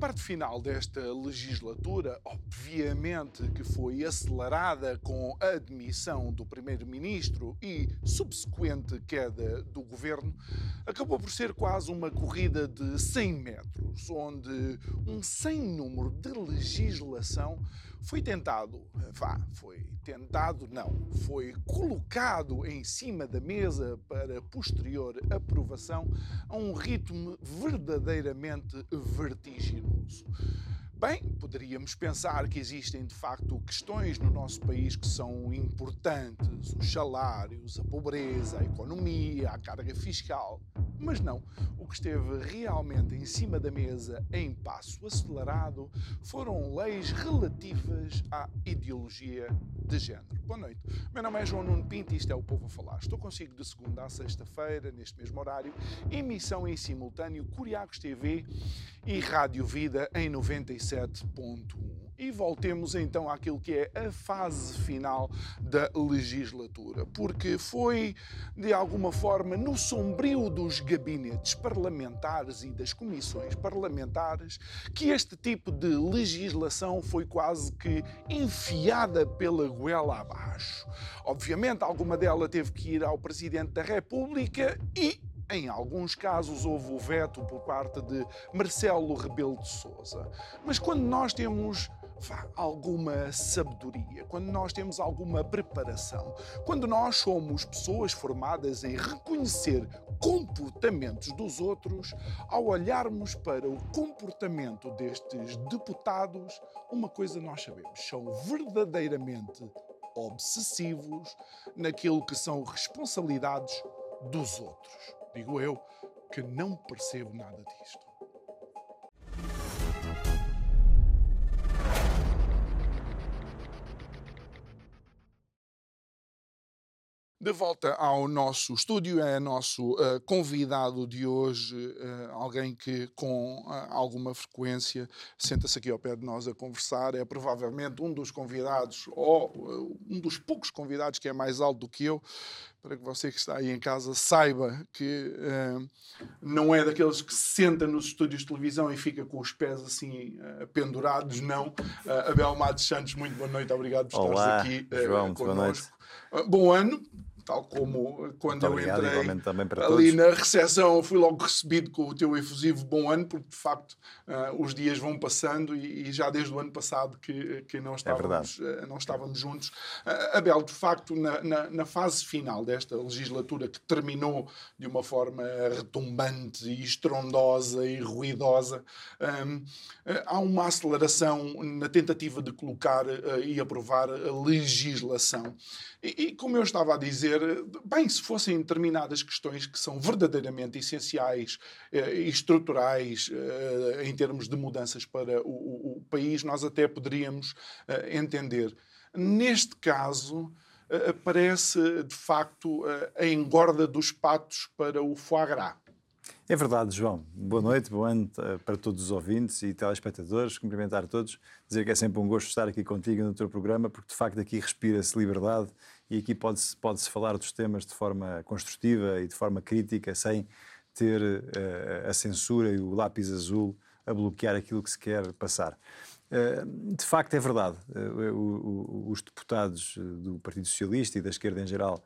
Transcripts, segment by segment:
Parte final desta legislatura, obviamente que foi acelerada com a admissão do Primeiro-Ministro e subsequente queda do governo, acabou por ser quase uma corrida de 100 metros, onde um sem número de legislação foi tentado, vá, foi tentado, não, foi colocado em cima da mesa para posterior aprovação a um ritmo verdadeiramente vertiginoso. Bem, poderíamos pensar que existem de facto questões no nosso país que são importantes: os salários, a pobreza, a economia, a carga fiscal. Mas não, o que esteve realmente em cima da mesa em passo acelerado foram leis relativas à ideologia de género. Boa noite. Meu nome é João Nuno Pinto e isto é o Povo a Falar. Estou consigo de segunda a sexta-feira, neste mesmo horário, emissão em simultâneo Curiacos TV e Rádio Vida em 97.1 e voltemos então àquilo que é a fase final da legislatura, porque foi de alguma forma no sombrio dos gabinetes parlamentares e das comissões parlamentares que este tipo de legislação foi quase que enfiada pela goela abaixo. Obviamente, alguma dela teve que ir ao Presidente da República e em alguns casos houve o veto por parte de Marcelo Rebelo de Sousa. Mas quando nós temos alguma sabedoria, quando nós temos alguma preparação, quando nós somos pessoas formadas em reconhecer comportamentos dos outros, ao olharmos para o comportamento destes deputados, uma coisa nós sabemos: são verdadeiramente obsessivos naquilo que são responsabilidades dos outros. Digo eu que não percebo nada disto. De volta ao nosso estúdio, é nosso uh, convidado de hoje, uh, alguém que com uh, alguma frequência senta-se aqui ao pé de nós a conversar. É provavelmente um dos convidados, ou um dos poucos convidados que é mais alto do que eu, para que você que está aí em casa saiba que não é daqueles que se senta nos estúdios de televisão e fica com os pés assim pendurados, não. Abel Matos Santos, muito boa noite, obrigado por Olá, estares aqui João, noite. Bom ano, tal como quando Muito eu obrigado, entrei ali todos. na recepção, fui logo recebido com o teu efusivo bom ano, porque de facto uh, os dias vão passando e, e, já desde o ano passado que, que não, estávamos, é uh, não estávamos juntos. Uh, Abel, de facto, na, na, na, fase final desta legislatura que terminou de uma forma retumbante e estrondosa e ruidosa, um, há uma aceleração na tentativa de colocar e aprovar a legislação. E, e como eu estava a dizer, bem, se fossem determinadas questões que são verdadeiramente essenciais eh, e estruturais eh, em termos de mudanças para o, o país, nós até poderíamos eh, entender. Neste caso, parece de facto a engorda dos patos para o foie gras. É verdade, João. Boa noite, bom ano para todos os ouvintes e telespectadores. Cumprimentar todos, dizer que é sempre um gosto estar aqui contigo no teu programa, porque de facto aqui respira-se liberdade e aqui pode-se pode falar dos temas de forma construtiva e de forma crítica, sem ter uh, a censura e o lápis azul a bloquear aquilo que se quer passar. Uh, de facto, é verdade. Uh, os deputados do Partido Socialista e da esquerda em geral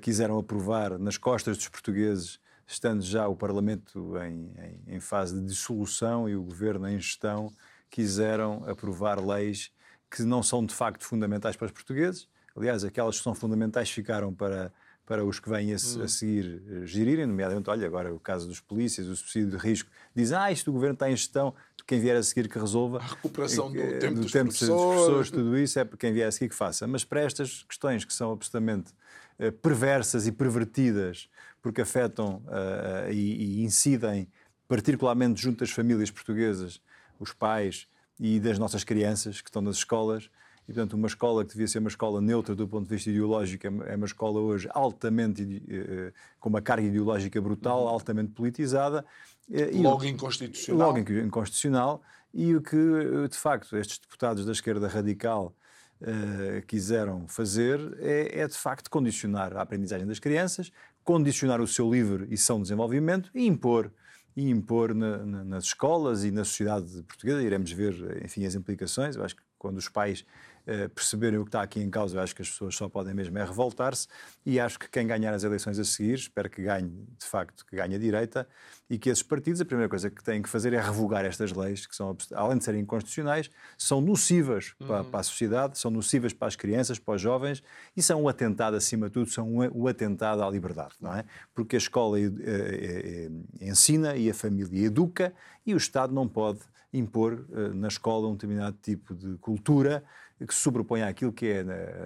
quiseram aprovar nas costas dos portugueses estando já o Parlamento em, em, em, fase de dissolução e o Governo em gestão, quiseram aprovar leis que não são de facto fundamentais para os portugueses. Aliás, aquelas que são fundamentais ficaram para, para os que vêm a, a hum. seguir uh, gerirem, nomeadamente, olha, agora o caso dos polícias, o subsídio de risco, diz, ah, isto o Governo está em gestão, quem vier a seguir que resolva. A recuperação do e, tempo, do dos, tempo professores. dos professores, tudo isso é para quem vier a seguir que faça. Mas para estas questões que são absolutamente uh, perversas e pervertidas porque afetam uh, e, e, incidem particularmente junto das famílias portuguesas, os pais e das nossas crianças que estão nas escolas. E, portanto, uma escola que devia ser uma escola neutra do ponto de vista ideológico é, é uma escola hoje altamente, eh, com uma carga ideológica brutal, uhum. altamente politizada. E, logo inconstitucional. Logo inconstitucional. E o que, de facto, estes deputados da esquerda radical uh, quiseram fazer é, é, de facto, condicionar a aprendizagem das crianças, condicionar o seu livre e são desenvolvimento e impor e impor na, na, nas escolas e na sociedade portuguesa. Iremos ver, enfim, as implicações. Eu acho que quando os pais uh, perceberem o que está aqui em causa, eu acho que as pessoas só podem mesmo é revoltar-se e acho que quem ganhar as eleições a seguir, espero que ganhe, de facto, que ganhe a direita e que esses partidos, a primeira coisa que têm que fazer é revogar estas leis, que são, além de serem inconstitucionais, são nocivas uhum. para, para, a sociedade, são nocivas para as crianças, para os jovens e são um atentado, acima de tudo, são um, um atentado à liberdade, não é? Porque a escola é, é, ensina e a família educa e o Estado não pode impor na escola um determinado tipo de cultura que se sobrepõe àquilo que é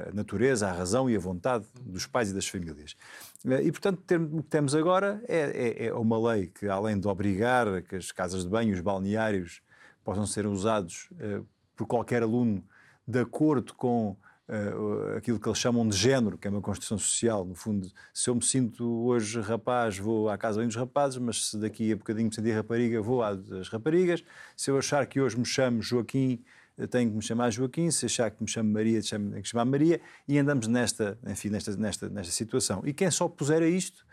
a natureza, a razão e a vontade dos pais e das famílias. Eh, e, portanto, o que temos agora é, é, é, uma lei que, além de obrigar que as casas de banho, os balneários, possam ser usados uh, por qualquer aluno de acordo com uh, aquilo que eles chamam de género, que é uma construção social. No fundo, se eu me sinto hoje rapaz, vou à casa dos rapazes, mas se daqui a bocadinho me sentir rapariga, vou às raparigas. Se eu achar que hoje me chamo Joaquim, tenho que me chamar Joaquim, se achar que me chamo Maria, tenho que chamar Maria, e andamos nesta, enfim, nesta, nesta, nesta situação. E quem só puser a isto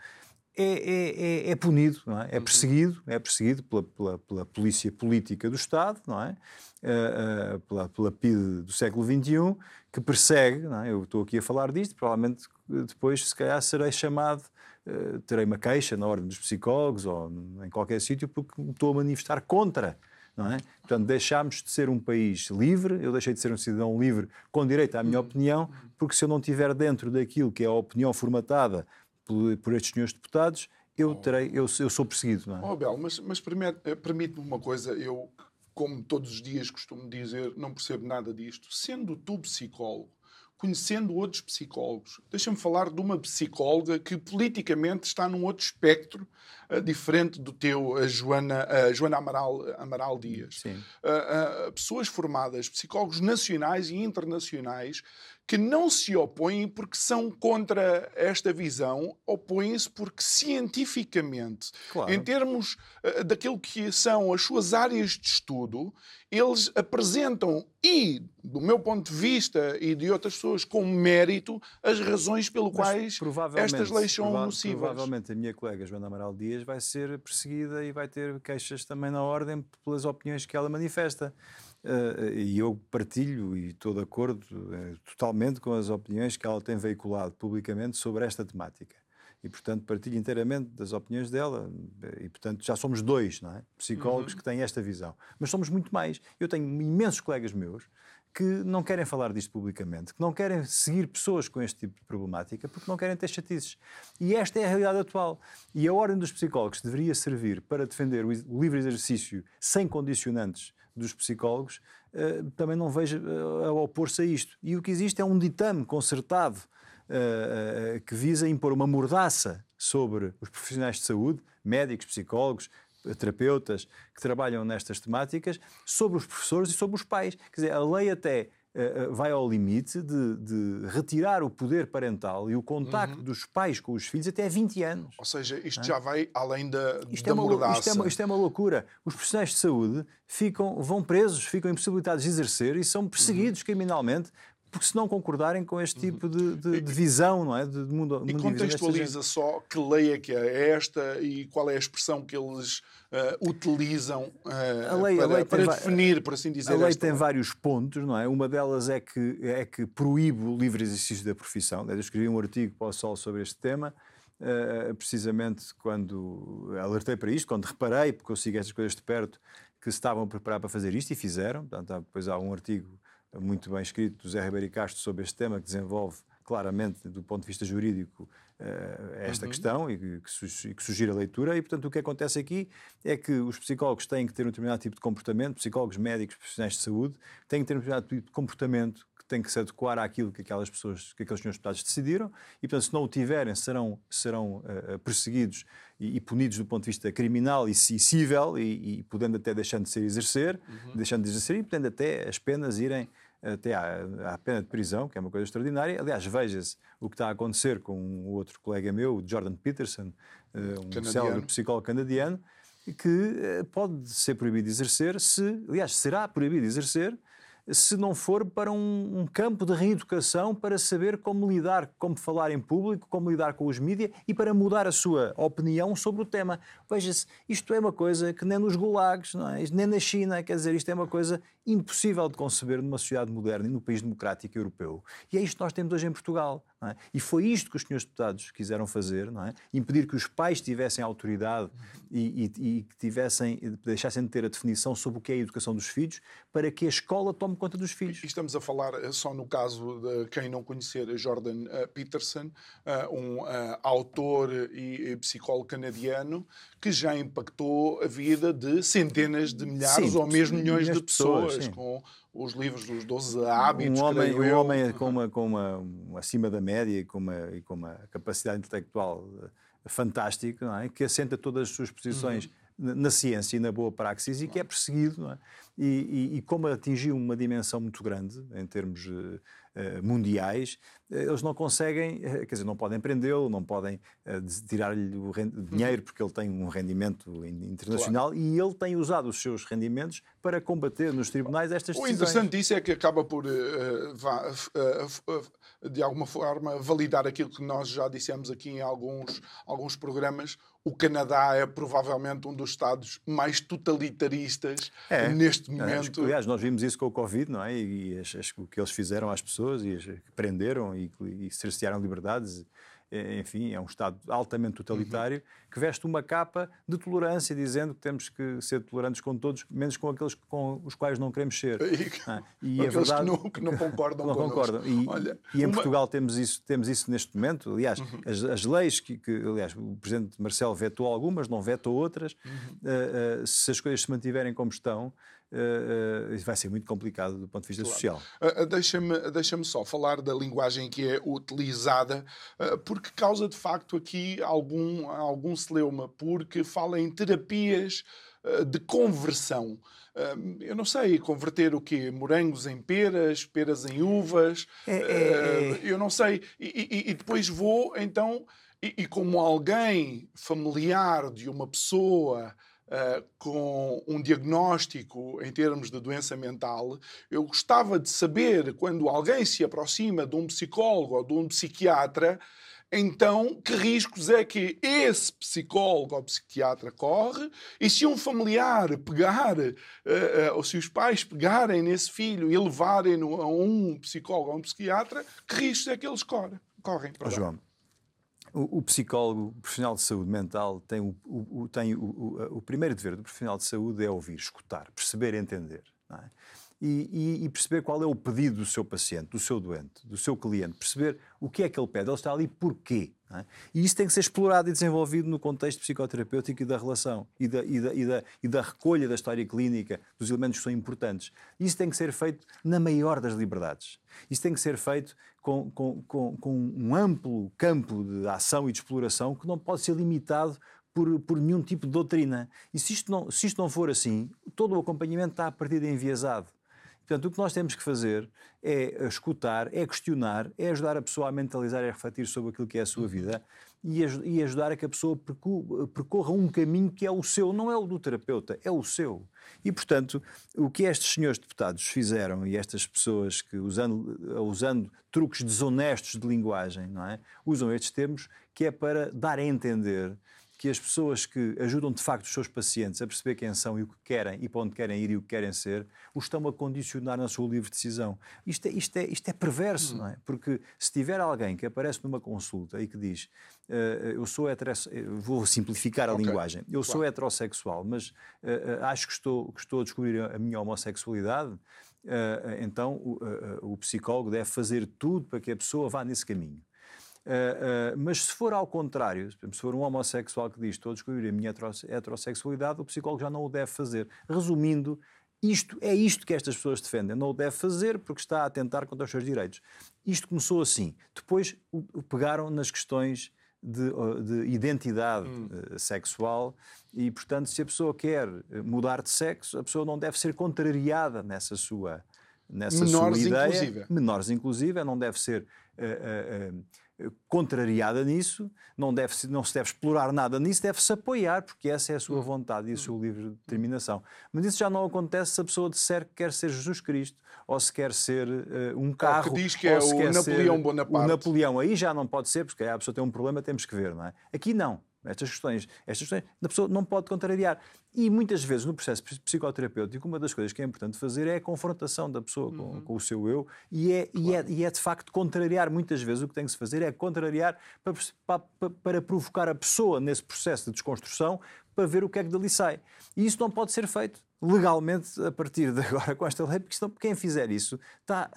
é, é, é, é punido, é? é uhum. perseguido, é perseguido pela, pela, pela polícia política do Estado, não é? Uh, uh, pela, pela PIDE do século XXI, que persegue, não é? eu estou aqui a falar disto, provavelmente depois, se calhar, serei chamado Uh, terei uma queixa na ordem dos psicólogos ou em qualquer sítio porque me estou a manifestar contra não é? Portanto, deixámos de ser um país livre, eu deixei de ser um cidadão livre com direito à minha uhum. opinião, porque se eu não estiver dentro daquilo que é a opinião formatada por, por estes senhores deputados, eu, oh. terei, eu, eu sou perseguido. Não é? Oh, Bel, mas, mas eh, permite-me uma coisa, eu, como todos os dias costumo dizer, não percebo nada disto. Sendo tu psicólogo, conhecendo outros psicólogos. Deixa-me falar de uma psicóloga que politicamente está num outro espectro uh, diferente do teu, a Joana, a Joana Amaral, Amaral Dias. Uh, uh, pessoas formadas, psicólogos nacionais e internacionais, que não se opõem porque são contra esta visão, opõem-se porque cientificamente, claro. em termos uh, daquilo que são as suas áreas de estudo, eles apresentam e, do meu ponto de vista e de outras pessoas, com mérito, as razões pelo quais estas leis são prova nocivas. Provavelmente a minha colega Joana Amaral Dias vai ser perseguida e vai ter queixas também na ordem pelas opiniões que ela manifesta. Uh, e eu partilho e estou de acordo uh, totalmente com as opiniões que ela tem veiculado publicamente sobre esta temática. E, portanto, partilho inteiramente das opiniões dela. E, portanto, já somos dois, não é? Psicólogos uhum. que têm esta visão. Mas somos muito mais. Eu tenho imensos colegas meus que não querem falar disto publicamente, que não querem seguir pessoas com este tipo de problemática porque não querem ter chatices. E esta é a realidade atual. E a ordem dos psicólogos deveria servir para defender o livre exercício sem condicionantes dos psicólogos, eh, também não vejo eh, a opor-se a isto. E o que existe é um ditame concertado eh, que visa impor uma mordaça sobre os profissionais de saúde, médicos, psicólogos, terapeutas que trabalham nestas temáticas, sobre os professores e sobre os pais. Quer dizer, a lei até vai ao limite de, de, retirar o poder parental e o contacto uhum. dos pais com os filhos até 20 anos. Ou seja, isto é? já vai além da, isto da é uma, mordaça. Isto é, uma, isto é uma loucura. Os profissionais de saúde ficam, vão presos, ficam impossibilitados de exercer e são perseguidos uhum. criminalmente porque se não concordarem com este tipo de, de, de visão, não é? De, mundo, e contextualiza só que lei é que é esta e qual é a expressão que eles uh, utilizam uh, lei, para, para definir, por assim dizer. A lei tem lei. vários pontos, não é? Uma delas é que, é que proíbe o livre exercício da profissão. Eu escrevi um artigo para o Sol sobre este tema. Uh, precisamente quando alertei para isto, quando reparei, porque eu sigo estas coisas de perto, que se estavam a preparar para fazer isto e fizeram. Portanto, depois há um artigo muito bem escrito do Zé Ribeiro Castro sobre este tema, que desenvolve claramente, do ponto de vista jurídico, esta uhum. questão e que, sugere a leitura. E, portanto, o que acontece aqui é que os psicólogos têm que ter um determinado tipo de comportamento, psicólogos médicos, profissionais de saúde, têm que ter um determinado tipo de comportamento que tem que se adequar àquilo que aquelas pessoas, que aqueles senhores deputados decidiram, e portanto, se não o tiverem, serão, serão uh, perseguidos e, e, punidos do ponto de vista criminal e cível, e, e podendo até deixando de ser exercer, uhum. deixando de exercer, e podendo até as penas irem até à, à, pena de prisão, que é uma coisa extraordinária. Aliás, veja-se o que está a acontecer com um outro colega meu, Jordan Peterson, um célebre psicólogo canadiano, que pode ser proibido de exercer se, aliás, será proibido de exercer se não for para um, um, campo de reeducação para saber como lidar, como falar em público, como lidar com os mídias e para mudar a sua opinião sobre o tema. Veja-se, isto é uma coisa que nem nos gulags, é? nem na China, quer dizer, isto é uma coisa impossível de conceber numa sociedade moderna e num país democrático europeu. E é isto que nós temos hoje em Portugal. É? E foi isto que os senhores deputados quiseram fazer, é? impedir que os pais tivessem autoridade e, e, e que tivessem, deixassem de ter a definição sobre o que é a educação dos filhos, para que a escola tome conta dos filhos. E estamos a falar eh, só no caso de quem não conhecer Jordan uh, Peterson, uh, um autor e psicólogo canadiano que já impactou a vida de centenas de milhares sim, ou mesmo milhões de pessoas, pessoas com os livros dos 12 hábitos. Um homem, um homem com, uma, com uma, acima da média e com uma, e com uma capacidade intelectual fantástica, é? que assenta todas as suas posições uhum. na ciência e na boa praxis e que é perseguido. É? E, e, e, como atingiu uma dimensão muito grande em termos uh, mundiais, uh, eles não conseguem, uh, quer dizer, não podem prendê-lo, não podem tirar-lhe o dinheiro porque ele tem um rendimento internacional claro. e ele tem usado os seus rendimentos para combater nos tribunais estas decisões. O interessante disso é que acaba por, de alguma forma, validar aquilo que nós já dissemos aqui em alguns, alguns programas, o Canadá é provavelmente um dos estados mais totalitaristas é, neste momento. É, aliás, nós vimos isso com o Covid, não é? E, as, o que eles fizeram às pessoas e as, prenderam e, e cercearam liberdades enfim, é um Estado altamente totalitário, uhum. que veste uma capa de tolerância, dizendo que temos que ser tolerantes com todos, menos com aqueles com os quais não queremos ser. E, ah, e é verdade, que, não, que não concordam não concordam. E, Olha, e em uma... Portugal temos isso, temos isso neste momento. Aliás, uhum. as, as, leis que, que, aliás, o Presidente Marcelo vetou algumas, não vetou outras. Uhum. Uh, uh, se as coisas se mantiverem como estão, uh, vai ser muito complicado do ponto de vista claro. social. Uh, Deixa-me deixa só falar da linguagem que é utilizada, porque causa de facto aqui algum, algum celeuma, porque fala em terapias de conversão. Eu não sei, converter o quê? Morangos em peras, peras em uvas? É, é, é. Eu não sei. E, e, e depois vou, então, e, e, como alguém familiar de uma pessoa uh, com um diagnóstico em termos de doença mental, eu gostava de saber quando alguém se aproxima de um psicólogo ou de um psiquiatra, então que riscos é que esse psicólogo ou psiquiatra corre e se um familiar pegar, uh, uh, ou se os pais pegarem nesse filho e levarem-no a um psicólogo ou um psiquiatra, que riscos é que eles correm? correm João, o, o, psicólogo, o profissional de saúde mental, tem, o, o, tem o, primeiro dever do profissional de saúde é ouvir, escutar, perceber entender. É? E, e, e, perceber qual é o pedido do seu paciente, do seu doente, do seu cliente, perceber o que é que ele pede, ele está ali porquê. É? E isso tem que ser explorado e desenvolvido no contexto psicoterapêutico e da relação e da, e da, e da, e da recolha da história clínica, dos elementos que são importantes. Isso tem que ser feito na maior das liberdades. Isso tem que ser feito com, com, com, com um amplo campo de ação e de exploração que não pode ser limitado por, por, nenhum tipo de doutrina. E se isto, não, se isto não for assim, todo o acompanhamento está a partir de enviesado. Portanto, o que nós temos que fazer é escutar, é questionar, é ajudar a pessoa a mentalizar e a refletir sobre aquilo que é a sua vida e, ajudar a que a pessoa percorra um caminho que é o seu, não é o do terapeuta, é o seu. E, portanto, o que estes senhores deputados fizeram e estas pessoas que, usando, usando truques desonestos de linguagem, não é? usam estes termos, que é para dar a entender que as pessoas que ajudam de facto os seus pacientes a perceber quem são e o que querem e para onde querem ir e o que querem ser, os estão a condicionar na sua livre decisão. Isto é, isto é, isto é perverso, hum. não é? Porque se tiver alguém que aparece numa consulta e que diz uh, eu sou heterossexual, vou simplificar a okay. linguagem, eu claro. sou heterossexual, mas uh, acho que estou, que estou a descobrir a minha homossexualidade, uh, então o, o psicólogo deve fazer tudo para que a pessoa vá nesse caminho. Uh, uh, mas se for ao contrário, se for um homossexual que diz estou a descobrir a minha heterossexualidade, o psicólogo já não o deve fazer. Resumindo, isto é isto que estas pessoas defendem. Não o deve fazer porque está a atentar contra os seus direitos. Isto começou assim. Depois pegaram nas questões de, de identidade hum. Eh, sexual e, portanto, se a pessoa quer mudar de sexo, a pessoa não deve ser contrariada nessa sua, nessa Menores sua ideia. Inclusive. Menores, inclusive. Não deve ser. Uh, uh, uh, contrariada nisso, não, deve -se, não se deve explorar nada nisso, deve-se apoiar, porque essa é a sua hum. vontade e o seu livre determinação. Mas isso já não acontece se a pessoa disser que quer ser Jesus Cristo, ou se quer ser uh, um carro. Ou que diz que é o Napoleão Bonaparte. O Napoleão, aí já não pode ser, porque a pessoa tem um problema, temos que ver, não é? Aqui não. Estas questões, estas questões, a pessoa não pode contrariar. E muitas vezes no processo psicoterapêutico, uma das coisas que é importante fazer é a confrontação da pessoa com, uhum. com o seu eu, e é, claro. e, é, e é de facto contrariar. Muitas vezes o que tem que se fazer é contrariar para, para, para provocar a pessoa nesse processo de desconstrução para ver o que é que dali sai. E isso não pode ser feito legalmente a partir de agora com esta lei, porque senão quem fizer isso está,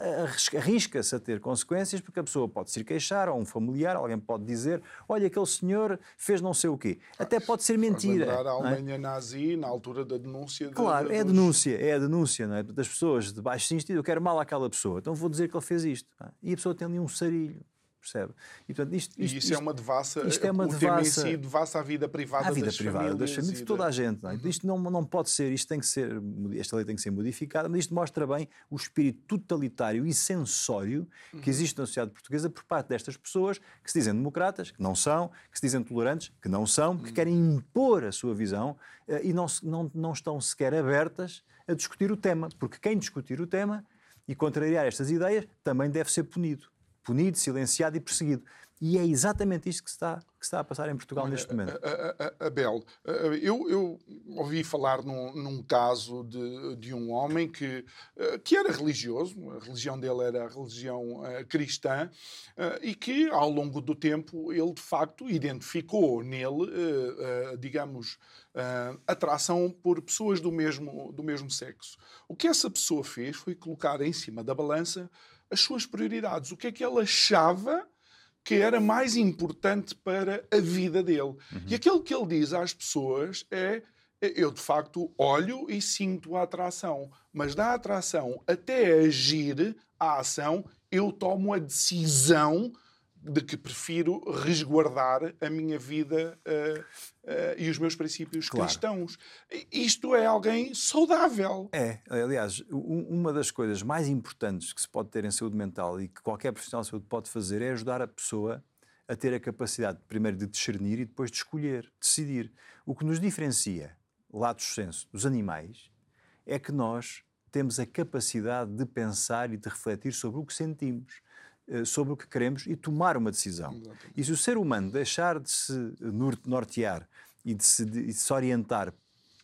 arrisca-se a ter consequências, porque a pessoa pode se queixar, ou um familiar, alguém pode dizer, olha, aquele senhor fez não sei o quê. Até pode ser mentira. Lembrar a é? Alemanha é? nazi na altura da denúncia. Claro, de, é a denúncia, é a denúncia é? das pessoas de baixo sentido, eu quero mal àquela pessoa, então vou dizer que ele fez isto. É? E a pessoa tem ali um sarilho percebe? E, portanto, isto, isto, e isso é isto, é uma devassa, isto é uma o devassa, tema em si devassa à vida privada à vida das privada das famílias, de toda a gente. Não é? Isto não, não pode ser, isto tem que ser, esta lei tem que ser modificada, mas isto mostra bem o espírito totalitário e sensório que uhum. existe na sociedade portuguesa por parte destas pessoas que se dizem democratas, que não são, que se dizem tolerantes, que não são, que uhum. querem impor a sua visão uh, e não, não, não estão sequer abertas a discutir o tema, porque quem discutir o tema e contrariar estas ideias também deve ser punido punido, silenciado e perseguido. E é exatamente isto que está, que está a passar em Portugal Olha, neste momento. Abel, eu, eu ouvi falar num, num, caso de, de um homem que, eh, que era religioso, a religião dele era a religião uh, cristã, uh, e que ao longo do tempo ele de facto identificou nele, digamos, atração por pessoas do mesmo, do mesmo sexo. O que essa pessoa fez foi colocar em cima da balança as suas prioridades, o que é que ele achava que era mais importante para a vida dele. Uhum. E aquilo que ele diz às pessoas é: eu de facto olho e sinto a atração, mas da atração até agir a ação, eu tomo a decisão de que prefiro resguardar a minha vida uh, uh, e os meus princípios claro. cristãos. Isto é alguém saudável. É, aliás, uma das coisas mais importantes que se pode ter em saúde mental e que qualquer profissional de saúde pode fazer é ajudar a pessoa a ter a capacidade, primeiro, de discernir e depois de escolher, decidir. O que nos diferencia, lato senso, dos animais é que nós temos a capacidade de pensar e de refletir sobre o que sentimos sobre o que queremos e tomar uma decisão. Exatamente. E se o ser humano deixar de se nortear e de se, de se orientar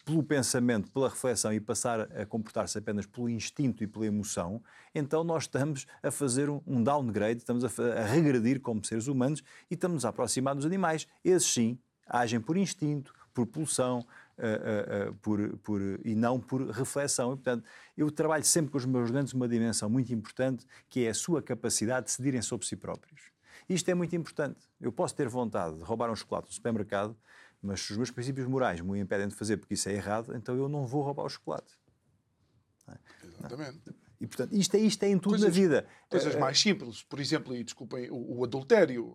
pelo pensamento, pela reflexão e passar a comportar-se apenas pelo instinto e pela emoção, então nós estamos a fazer um downgrade, estamos a, a regredir como seres humanos e estamos a aproximar dos animais. Esses sim agem por instinto, por pulsão, uh, uh, por, por, e não por reflexão. E, portanto, eu trabalho sempre com os meus estudantes uma dimensão muito importante, que é a sua capacidade de decidirem sobre si próprios. Isto é muito importante. Eu posso ter vontade de roubar um chocolate no supermercado, mas se os meus princípios morais me impedem de fazer porque isso é errado, então eu não vou roubar o chocolate. É? Exatamente. E, portanto, isto é, isto é em tudo coisas, na vida. Coisas mais simples. Por exemplo, e desculpem, o, o adultério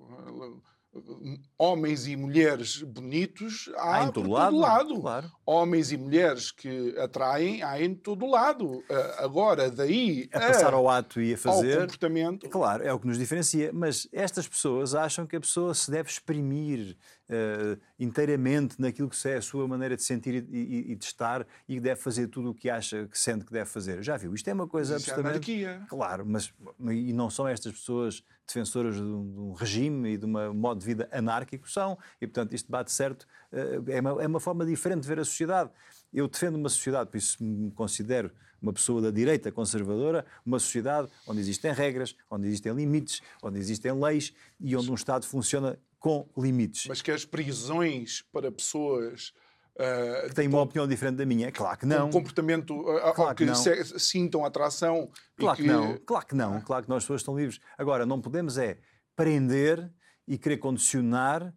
homens e mulheres bonitos há, há em todo, lado, todo lado. Claro. Homens e mulheres que atraem há em todo lado. Agora, daí a, a passar ao ato e a fazer. Ao comportamento. Claro, é o que nos diferencia. Mas estas pessoas acham que a pessoa se deve exprimir uh, inteiramente naquilo que é a sua maneira de sentir e, e, e, de estar e deve fazer tudo o que acha que sente que deve fazer. Já viu? Isto é uma coisa Isso é absolutamente. É claro, mas e não são estas pessoas defensoras de um, de um regime e de um modo de vida anárquico, são. E, portanto, isto bate certo. Uh, é, uma, é uma forma diferente de ver a sociedade. Eu defendo uma sociedade, por isso me considero uma pessoa da direita conservadora, uma sociedade onde existem regras, onde existem limites, onde existem leis e onde um Estado funciona com limites. Mas que as prisões para pessoas Uh, que têm uma opinião diferente da minha. Claro que não. Um comportamento uh, claro que, que se, sintam atração. Claro que... que... não. Claro que não. Claro que nós pessoas estão livres. Agora, não podemos é prender e querer condicionar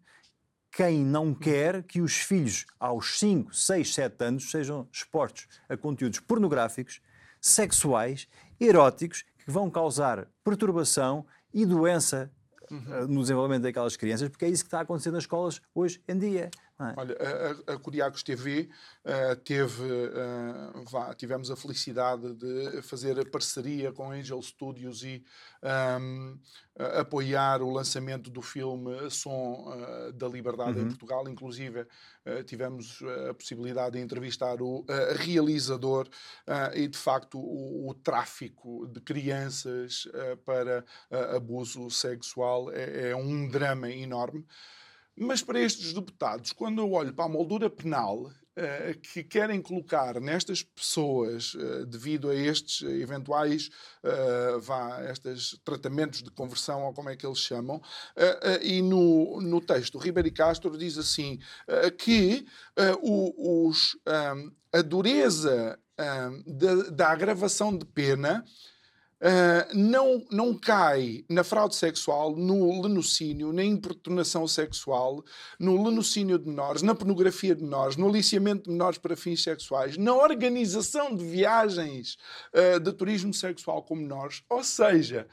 quem não quer que os filhos aos 5, 6, 7 anos sejam expostos a conteúdos pornográficos, sexuais, eróticos, que vão causar perturbação e doença uhum. no desenvolvimento daquelas crianças, porque é isso que está acontecendo nas escolas hoje em dia. É? Olha, a, a Curiacos TV uh, teve, uh, vá, tivemos a felicidade de fazer a parceria com Angel Studios e um, apoiar o lançamento do filme Som uh, da Liberdade uhum. em Portugal. Inclusive, tivemos a possibilidade de entrevistar o realizador e, de facto, o, o tráfico de crianças para abuso sexual é, é um drama enorme. Mas para estes deputados, quando eu olho para a moldura penal Uh, que querem colocar nestas pessoas, uh, devido a estes eventuais uh, vá, estes tratamentos de conversão, ou como é que eles chamam, e no, no texto, Ribeiro Castro diz assim que os, um, a dureza um, da, da agravação de pena Uh, não, não cai na fraude sexual, no lenocínio, na importunação sexual, no lenocínio de menores, na pornografia de menores, no aliciamento de menores para fins sexuais, na organização de viagens uh, de turismo sexual com menores. Ou seja,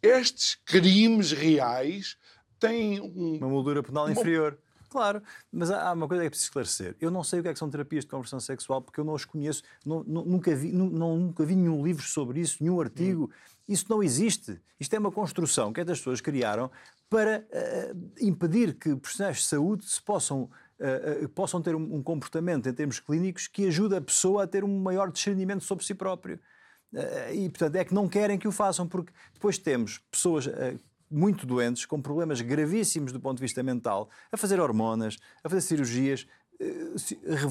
estes crimes reais têm um, uma moldura penal uma... inferior. Claro, mas há uma coisa que é preciso esclarecer. Eu não sei o que, é que são terapias de conversão sexual porque eu não as conheço, não, nunca, vi, não, nunca vi nenhum livro sobre isso, nenhum artigo. Hum. Isso não existe. Isto é uma construção que estas pessoas criaram para uh, impedir que profissionais de saúde se possam, uh, uh, possam ter um, um, comportamento em termos clínicos que ajude a pessoa a ter um maior discernimento sobre si próprio. e, portanto, é que não querem que o façam, porque depois temos pessoas muito doentes, com problemas gravíssimos do ponto de vista mental, a fazer hormonas, a fazer cirurgias, eh,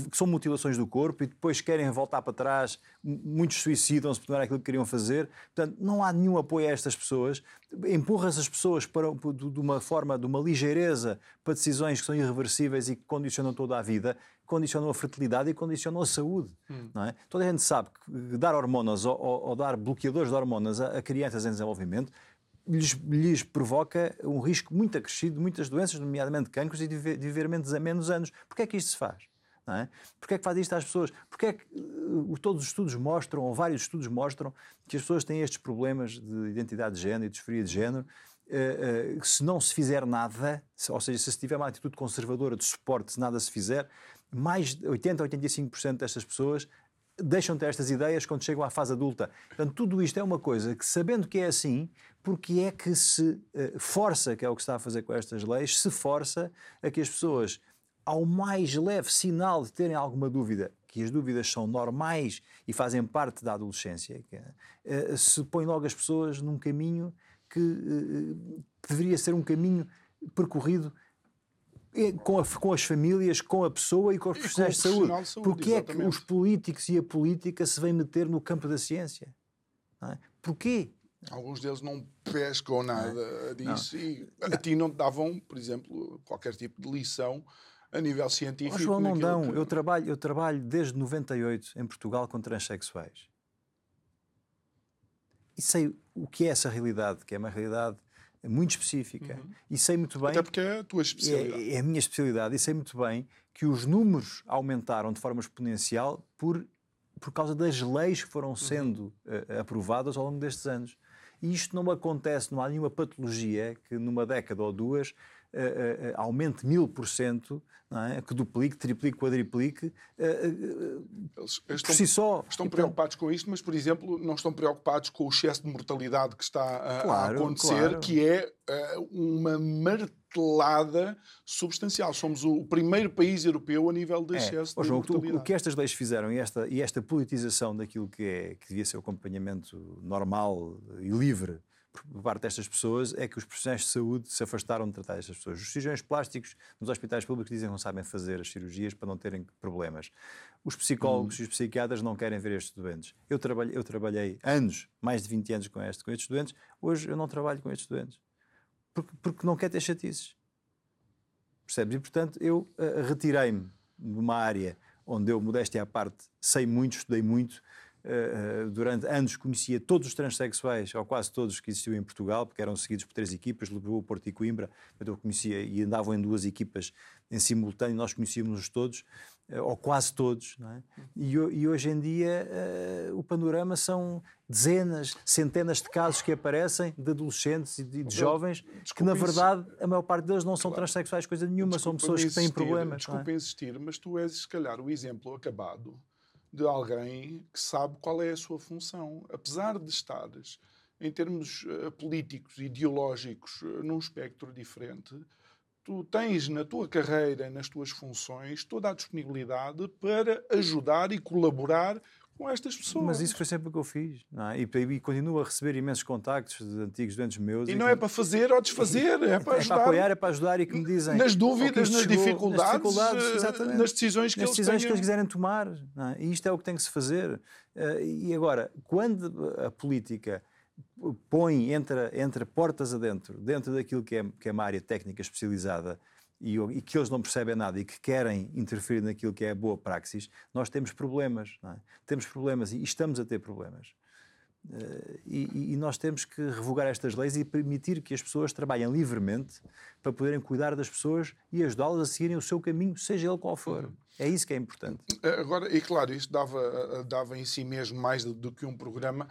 que são mutilações do corpo e depois querem voltar para trás, muitos suicidam-se por não era aquilo que queriam fazer. Portanto, não há nenhum apoio a estas pessoas. Empurra-se as pessoas para, de uma forma, de uma ligeireza para decisões que são irreversíveis e que condicionam toda a vida, condicionam a fertilidade e condicionam a saúde. Hum. Não é? Toda a gente sabe que dar hormonas ou, ou, ou dar bloqueadores de hormonas a, a crianças em desenvolvimento lhes, lhes, provoca um risco muito acrescido de muitas doenças, nomeadamente cancros, e de viver, de viver menos, menos anos. Porquê é que isto se faz? Não é? Porquê é que faz isto às pessoas? Porquê é que uh, todos os estudos mostram, ou vários estudos mostram, que as pessoas têm estes problemas de identidade de género e de disforia de género, uh, uh, se não se fizer nada, ou seja, se se tiver uma atitude conservadora de suporte, se nada se fizer, mais de 80 a 85% destas pessoas deixam de ter estas ideias quando chegam à fase adulta. Portanto, tudo isto é uma coisa que, sabendo que é assim, porque é que se uh, força, que é o que se está a fazer com estas leis, se força a que as pessoas, ao mais leve sinal de terem alguma dúvida, que as dúvidas são normais e fazem parte da adolescência, que, uh, se põe logo as pessoas num caminho que uh, deveria ser um caminho percorrido com, a, com, as famílias, com a pessoa e com os profissionais de saúde. de saúde. Porquê exatamente. é que os políticos e a política se vêm meter no campo da ciência? Não é? Porquê? Alguns deles não pescam nada não. disso não. e a ti não te davam, por exemplo, qualquer tipo de lição a nível científico. Oh, João, não dão. Que... Eu, trabalho, eu trabalho desde 98 em Portugal com transexuais. E sei o que é essa realidade, que é uma realidade muito específica. Uhum. E sei muito bem. Até porque é a tua especialidade. É, é, a minha especialidade. E sei muito bem que os números aumentaram de forma exponencial por, por causa das leis que foram uhum. sendo uhum. uh, aprovadas ao longo destes anos. E isto não acontece, não há nenhuma patologia que numa década ou duas uh, uh, aumente mil por cento, é? que duplique, triplique, quadriplique, uh, Eles estão, por si só. Estão então, preocupados com isto, mas, por exemplo, não estão preocupados com o excesso de mortalidade que está a, claro, a acontecer, claro. que é uma martelada substancial. Somos o primeiro país europeu a nível de é. excesso é. de mortalidade. O, o que estas leis fizeram e esta, e esta politização daquilo que, é, que devia ser o acompanhamento normal e livre por parte destas pessoas é que os profissionais de saúde se afastaram de tratar estas pessoas. Os cirurgiões plásticos nos hospitais públicos dizem que não sabem fazer as cirurgias para não terem problemas. Os psicólogos hum. e os psiquiatras não querem ver estes doentes. Eu trabalhei, eu trabalhei anos, mais de 20 anos com, este, com estes doentes, hoje eu não trabalho com estes doentes. Porque, porque não quer ter chatices. Percebes? E, portanto, eu uh, retirei-me de uma área onde eu, modéstia à parte, sei muito, estudei muito, uh, durante anos conhecia todos os transexuais, ou quase todos que existiam em Portugal, porque eram seguidos por três equipas, Lisboa, Porto e Coimbra, eu conhecia e andavam em duas equipas em simultâneo, nós conhecíamos-los todos, uh, ou quase todos, é? e, e, hoje em dia uh, o panorama são dezenas, centenas de casos que aparecem de adolescentes e de, de jovens que, na verdade, a maior parte deles não são claro. transexuais, coisa nenhuma, são pessoas que têm problemas. Desculpa é? insistir, mas tu és, se calhar, o exemplo acabado de alguém que sabe qual é a sua função. Apesar de estares, em termos uh, políticos, ideológicos, uh, num espectro diferente, tu tens na tua carreira, nas tuas funções, toda a disponibilidade para ajudar e colaborar com estas pessoas. Mas isso foi sempre o que eu fiz. É? E, e, continuo a receber imensos contactos de antigos doentes meus. E, e não que... é para fazer ou desfazer, é para ajudar. É para apoiar, é para ajudar e que me dizem. Nas dúvidas, nas, chegou, dificuldades, nas, dificuldades nas decisões que, nas eles, decisões que eles quiserem tomar. É? E isto é o que tem que se fazer. Eh, e agora, quando a política põe entre, entre portas adentro, dentro daquilo que é, que é uma área técnica especializada, e, e, que eles não percebem nada e que querem interferir naquilo que é a boa praxis, nós temos problemas. É? Temos problemas e estamos a ter problemas. Uh, e, e, nós temos que revogar estas leis e permitir que as pessoas trabalhem livremente para poderem cuidar das pessoas e ajudá-las a seguirem o seu caminho, seja ele qual for. Uhum. É isso que é importante. Eh, agora, e claro, isto dava, eh, dava em si mesmo mais do, do que um programa,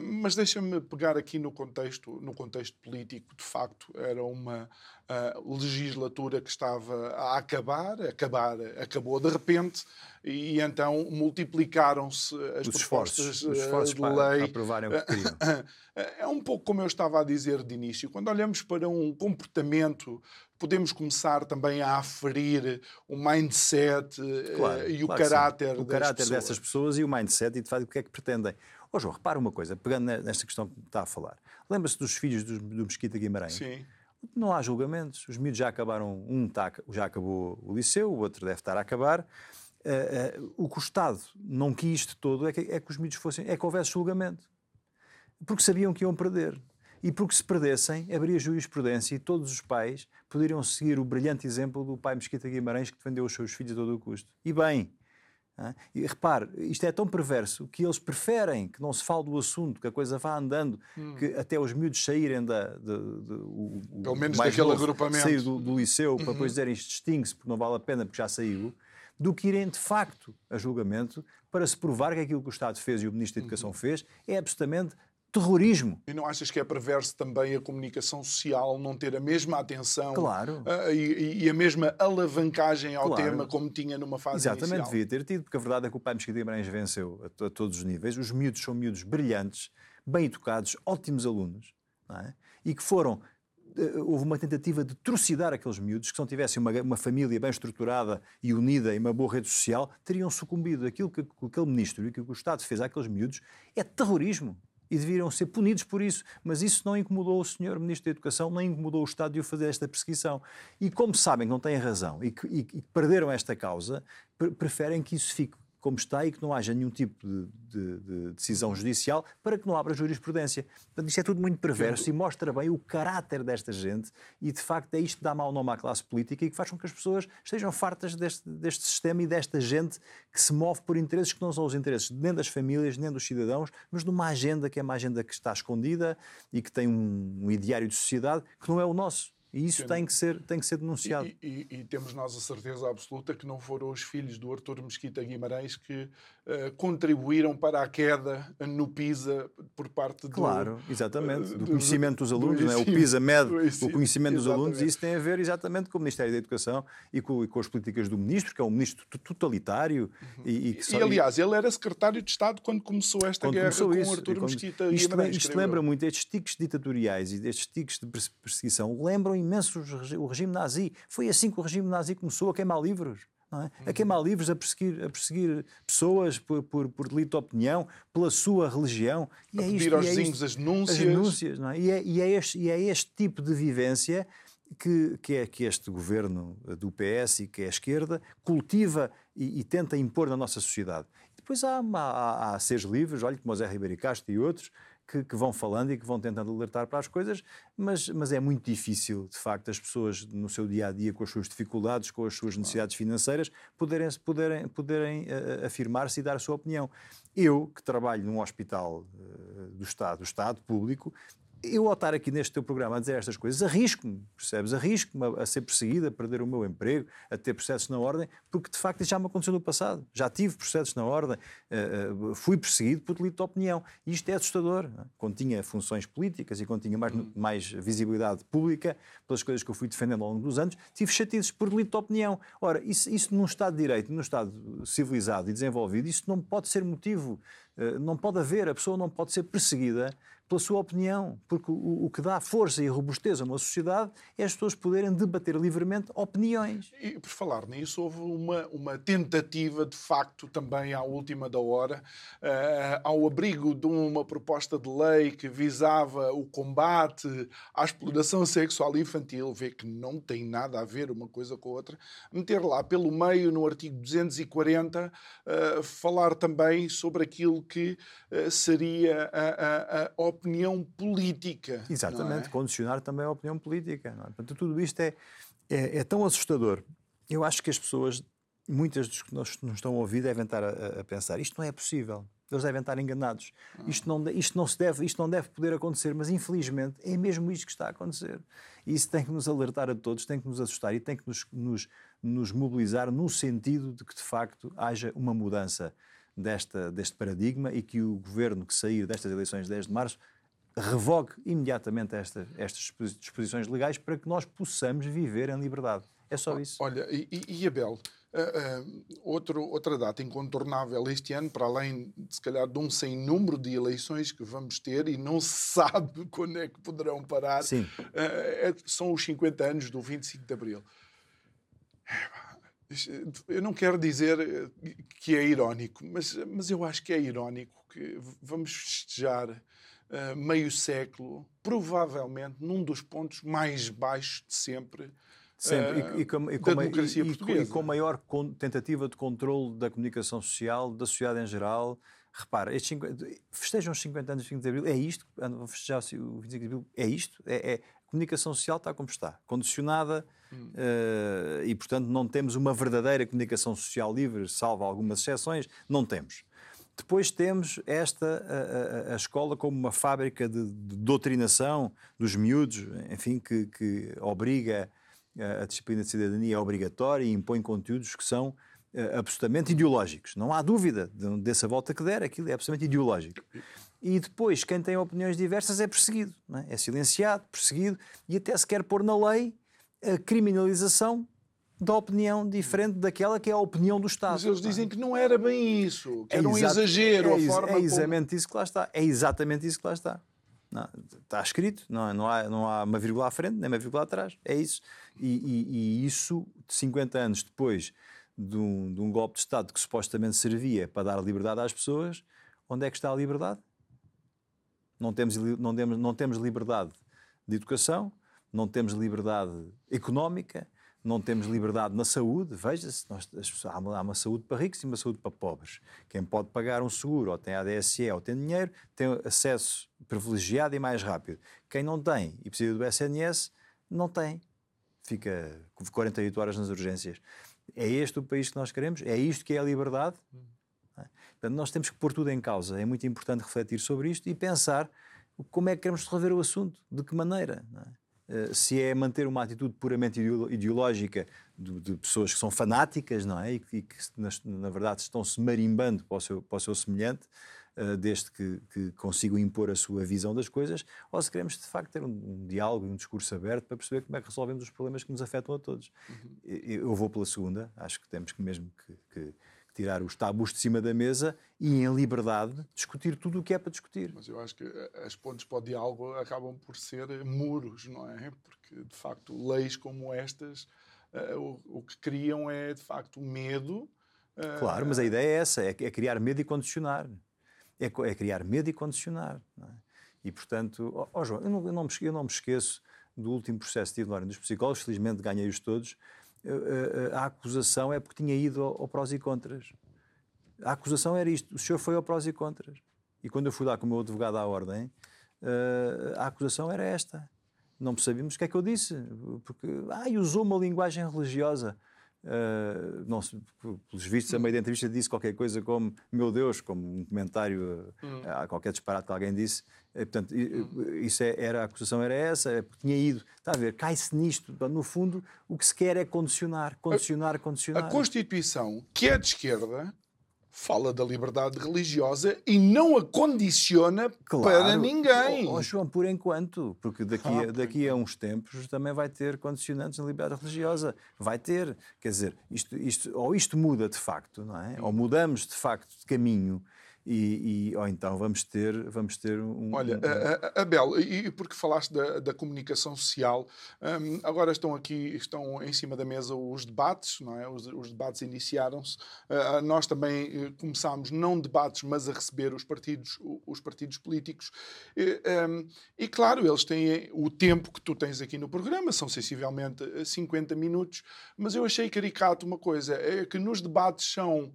mas deixa-me pegar aqui no contexto, no contexto político. De facto, era uma uh, legislatura que estava a acabar, acabar, acabou de repente, e então multiplicaram-se as os propostas esforços, os esforços de lei. Para aprovarem o que queriam. É um pouco como eu estava a dizer de início. Quando olhamos para um comportamento, podemos começar também a aferir o mindset eh, claro, e o claro caráter, o caráter pessoas. dessas pessoas e o mindset e de facto o que é que pretendem. Ó oh, João, repara uma coisa, pegando nesta questão que está a falar. Lembra-se dos filhos do, do Mesquita Guimarães? Sim. Não há julgamentos. Os miúdos já acabaram, um tá, já acabou o liceu, o outro deve estar a acabar. Uh, uh, o que o Estado não quis de todo é que, é que os miúdos fossem, é que houvesse julgamento porque sabiam que iam perder. E porque se perdessem, haveria jurisprudência e todos os pais poderiam seguir o brilhante exemplo do pai Mesquita Guimarães que defendeu os seus filhos a todo o custo. E bem, e repare, isto é tão perverso que eles preferem que não se fale do assunto, que a coisa vá andando, hum. que até os miúdos saírem da. De, de, o, Pelo menos daquele agrupamento. Sair do, do liceu uhum. para depois dizerem isto extingue-se porque não vale a pena porque já saiu, do que irem de facto a julgamento para se provar que aquilo que o Estado fez e o Ministro da Educação uhum. fez é absolutamente terrorismo. E não achas que é perverso também a comunicação social não ter a mesma atenção claro. uh, e, e, a mesma alavancagem ao claro. tema como tinha numa fase Exatamente, inicial? devia ter tido, porque a verdade é que o Pai Mesquita Guimarães venceu a, a, todos os níveis. Os miúdos são miúdos brilhantes, bem educados, ótimos alunos, é? e que foram eh, houve uma tentativa de trucidar aqueles miúdos que, se não tivessem uma, uma, família bem estruturada e unida e uma boa rede social, teriam sucumbido. Aquilo que, que aquele ministro e que o Estado fez àqueles miúdos é terrorismo e deveriam ser punidos por isso. Mas isso não incomodou o senhor Ministro da Educação, nem incomodou o Estado de o fazer esta perseguição. E como sabem que não têm razão e que, e que perderam esta causa, preferem que isso fique como está e que não haja nenhum tipo de, de, de, decisão judicial para que não abra jurisprudência. Portanto, isto é tudo muito perverso e mostra bem o caráter desta gente e, de facto, é isto que dá mau nome à classe política e que faz com que as pessoas estejam fartas deste, deste sistema e desta gente que se move por interesses que não são os interesses nem das famílias, nem dos cidadãos, mas de uma agenda que é uma agenda que está escondida e que tem um, um ideário de sociedade que não é o nosso. E isso tem que, ser, tem que ser denunciado. E, e, e, temos nós a certeza absoluta que não foram os filhos do Artur Mesquita Guimarães que uh, contribuíram para a queda no PISA por parte do... Claro, exatamente, uh, do, conhecimento dos alunos. Do, é? O PISA mede o conhecimento dos alunos e isso tem a ver exatamente com o Ministério da Educação e com, com as políticas do Ministro, que é um Ministro totalitário. Uhum. E, que só, aliás, ele era secretário de Estado quando começou esta quando guerra começou com o Artur Mesquita Guimarães. Isto, isto lembra muito estes tiques ditatoriais e estes tiques de perseguição, lembram imenso o regime nazi. Foi assim que o regime nazi começou a queimar livros. É? A queimar livros, a perseguir, a perseguir pessoas por, por, por delito de opinião, pela sua religião. E a é pedir isto, aos é vizinhos as denúncias. As denúncias é? E, é, e, é este, e é este tipo de vivência que, que, é, que este governo do PS e que é a esquerda cultiva e, e tenta impor na nossa sociedade. Depois há, há, há seres livres, olha, como o Zé Ribeiro Castro e outros, que, que, vão falando e que vão tentando alertar para as coisas, mas, mas é muito difícil, de facto, as pessoas no seu dia a dia, com as suas dificuldades, com as suas necessidades financeiras, poderem, poderem, poderem uh, afirmar-se e dar a sua opinião. Eu, que trabalho num hospital uh, do Estado, do Estado público, eu ao estar aqui neste teu programa a dizer estas coisas, arrisco-me, percebes? Arrisco-me a, a, ser perseguido, a perder o meu emprego, a ter processos na ordem, porque de facto isso já me aconteceu no passado. Já tive processos na ordem, uh, uh, fui perseguido por delito de opinião. E isto é assustador. É? Quando tinha funções políticas e quando tinha mais, hum. mais visibilidade pública, pelas coisas que eu fui defendendo ao longo dos anos, tive chatices por delito de opinião. Ora, isso, isso num Estado de Direito, num Estado civilizado e desenvolvido, isso não pode ser motivo, uh, não pode haver, a pessoa não pode ser perseguida pela sua opinião, porque o, o, que dá força e robustez a uma sociedade é as pessoas poderem debater livremente opiniões. E por falar nisso, houve uma, uma tentativa, de facto, também à última da hora, uh, ao abrigo de uma proposta de lei que visava o combate à exploração sexual infantil, vê que não tem nada a ver uma coisa com a outra, meter lá pelo meio, no artigo 240, uh, eh, falar também sobre aquilo que seria a, a, a opinião política. Exatamente, é? condicionar também a opinião política. É? Portanto, tudo isto é, é, é, tão assustador. Eu acho que as pessoas, muitas dos que nos, nos estão a ouvir, devem estar a, a, pensar: isto não é possível. Eles devem estar enganados. Ah. Isto, não, isto, não se deve, isto não deve poder acontecer, mas infelizmente é mesmo isto que está a acontecer. E isso tem que nos alertar a todos, tem que nos assustar e tem que nos, nos, nos mobilizar no sentido de que, de facto, haja uma mudança desta, deste paradigma e que o governo que sair destas eleições de 10 de março revogue imediatamente esta, estas disposições legais para que nós possamos viver em liberdade. É só isso. Olha, e, e Abel, uh, uh, outro, outra data incontornável este ano, para além, de, se calhar, de um sem número de eleições que vamos ter e não se sabe quando é que poderão parar. Uh, é, são os 50 anos do 25 de Abril. Eu não quero dizer eh, que é irónico, mas, mas eu acho que é irónico que vamos festejar uh, meio século, provavelmente num dos pontos mais baixos de sempre. Sempre. Uh, e, e, com, e, com, democracia portuguesa. e com maior tentativa de controle da comunicação social, da sociedade em geral. Repara, estes 50, festejam os 50 anos de 25 de Abril, é isto? Vamos festejar o 25 de Abril, é isto? É, é, a comunicação social está como está, condicionada Uh, e, portanto, não temos uma verdadeira comunicação social livre, salvo algumas exceções, não temos. Depois temos esta a, a, a escola como uma fábrica de, de, doutrinação dos miúdos, enfim, que, que obriga a, a disciplina de cidadania é obrigatória e impõe conteúdos que são uh, absolutamente ideológicos. Não há dúvida de, dessa volta que der, aquilo é absolutamente ideológico. E depois, quem tem opiniões diversas é perseguido, é? é silenciado, perseguido e até se quer pôr na lei a criminalização da opinião diferente daquela que é a opinião do Estado. Mas eles dizem que não era bem isso, que é era um exagero. É, a forma é exatamente como... isso que lá está. É exatamente isso que lá está. Não, está escrito, não, não, há, não há uma vírgula à frente, nem uma vírgula atrás. É isso. E, e, e isso, 50 anos depois de um, de um, golpe de Estado que supostamente servia para dar liberdade às pessoas, onde é que está a liberdade? Não temos, não temos, não temos liberdade de educação, não temos liberdade económica, não temos liberdade na saúde. Veja-se, há, há uma saúde para ricos e uma saúde para pobres. Quem pode pagar um seguro, ou tem ADSE, ou tem dinheiro, tem acesso privilegiado e mais rápido. Quem não tem e precisa do SNS, não tem. Fica 48 horas nas urgências. É este o país que nós queremos? É isto que é a liberdade? É? Portanto, nós temos que pôr tudo em causa. É muito importante refletir sobre isto e pensar como é que queremos resolver o assunto, de que maneira. É? Eh, se é manter uma atitude puramente ideológica de, de pessoas que são fanáticas, não é? E, que, na, na, verdade, estão-se marimbando para o seu, para o seu semelhante, uh, desde que, que, consigam impor a sua visão das coisas, ou se queremos, de facto, ter um, um diálogo e um discurso aberto para perceber como é que resolvemos os problemas que nos afetam a todos. Uhum. Eu, vou pela segunda, acho que temos que mesmo que tirar os tabus de cima da mesa e, em liberdade, discutir tudo o que é para discutir. Mas eu acho que eh, as pontes para o diálogo acabam por ser muros, não é? Porque, de facto, leis como estas uh, o, o, que criam é, de facto, medo. Uh, claro, mas a ideia é essa: é, é criar medo e condicionar. É, é criar medo e condicionar. É? E, portanto, ó oh, oh, João, eu não, eu, não me, eu não me esqueço do último processo na ordem dos psicólogos, felizmente ganhei-os todos, a acusação é porque tinha ido ao, prós e contras. A acusação era isto: o senhor foi ao prós e contras. E quando eu fui lá com o meu advogado à ordem, uh, a acusação era esta. Não sabíamos o que é que eu disse, porque ah, usou uma linguagem religiosa. Uh, não, pelos vistos, a meio da entrevista disse qualquer coisa como meu Deus, como um comentário hum. a qualquer disparate que alguém disse. E, portanto, hum. isso é, era, a acusação era essa, é tinha ido. Está a ver, cai-se nisto. No fundo, o que se quer é condicionar, condicionar, condicionar. A Constituição, que é de esquerda, fala da liberdade religiosa e não a condiciona claro. para ninguém. Oh, João, por enquanto, porque daqui, ah, a, daqui a uns tempos também vai ter condicionantes na liberdade religiosa. Vai ter. Quer dizer, isto, isto, ou isto muda de facto, não é? Ou mudamos de facto de caminho e, e, ou então vamos ter, vamos ter um. Olha, um... Abel, e porque falaste da, da comunicação social, um, agora estão aqui, estão em cima da mesa os debates, não é? Os, os debates iniciaram-se. Uh, nós também uh, começámos, não debates, mas a receber os partidos, os partidos políticos. E, um, e claro, eles têm o tempo que tu tens aqui no programa, são sensivelmente 50 minutos, mas eu achei caricato uma coisa, é que nos debates são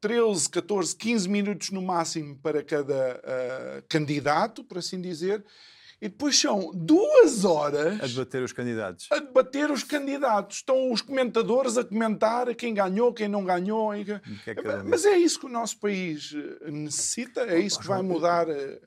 13, 14, 15 minutos no máximo para cada uh, candidato, por assim dizer, e depois são duas horas a debater os candidatos. A debater os candidatos. Estão os comentadores a comentar quem ganhou, quem não ganhou. Que é que Mas é isso que o nosso país eh, necessita? É isso que vai mudar? Eh?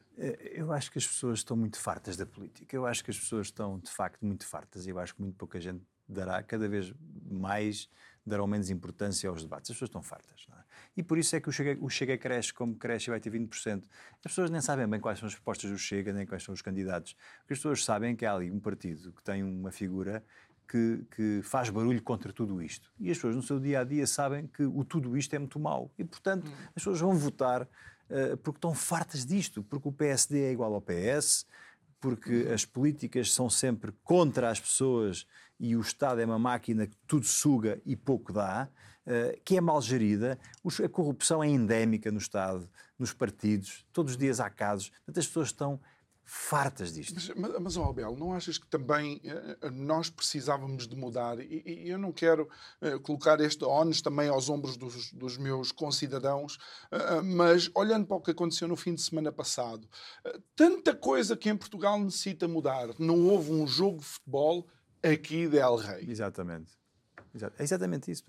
Eu acho que as pessoas estão muito fartas da política. Eu acho que as pessoas estão, de facto, muito fartas. E eu acho que muito pouca gente dará cada vez mais darão menos importância aos debates. As pessoas estão fartas. É? E por isso é que o Chega, o Chega cresce como cresce e vai ter 20%. As pessoas nem sabem bem quais são as propostas do Chega, nem quais são os candidatos. Porque as pessoas sabem que há ali um partido que tem uma figura que, que, faz barulho contra tudo isto. E as pessoas no seu dia a dia sabem que o tudo isto é muito mau. E, portanto, hum. as pessoas vão votar uh, porque estão fartas disto, porque o PSD é igual ao PS, porque as políticas são sempre contra as pessoas e o Estado é uma máquina que tudo suga e pouco dá, que é mal gerida, a corrupção é endémica no Estado, nos partidos, todos os dias há casos, portanto as pessoas estão fartas disto. Mas, mas, oh Abel, não achas que também uh, nós precisávamos de mudar? E, e eu não quero uh, colocar este ónus também aos ombros dos, dos meus concidadãos, mas olhando para o que aconteceu no fim de semana passado, tanta coisa que em Portugal necessita mudar. Não houve um jogo de futebol aqui de El Rei. Exatamente. É exatamente isso.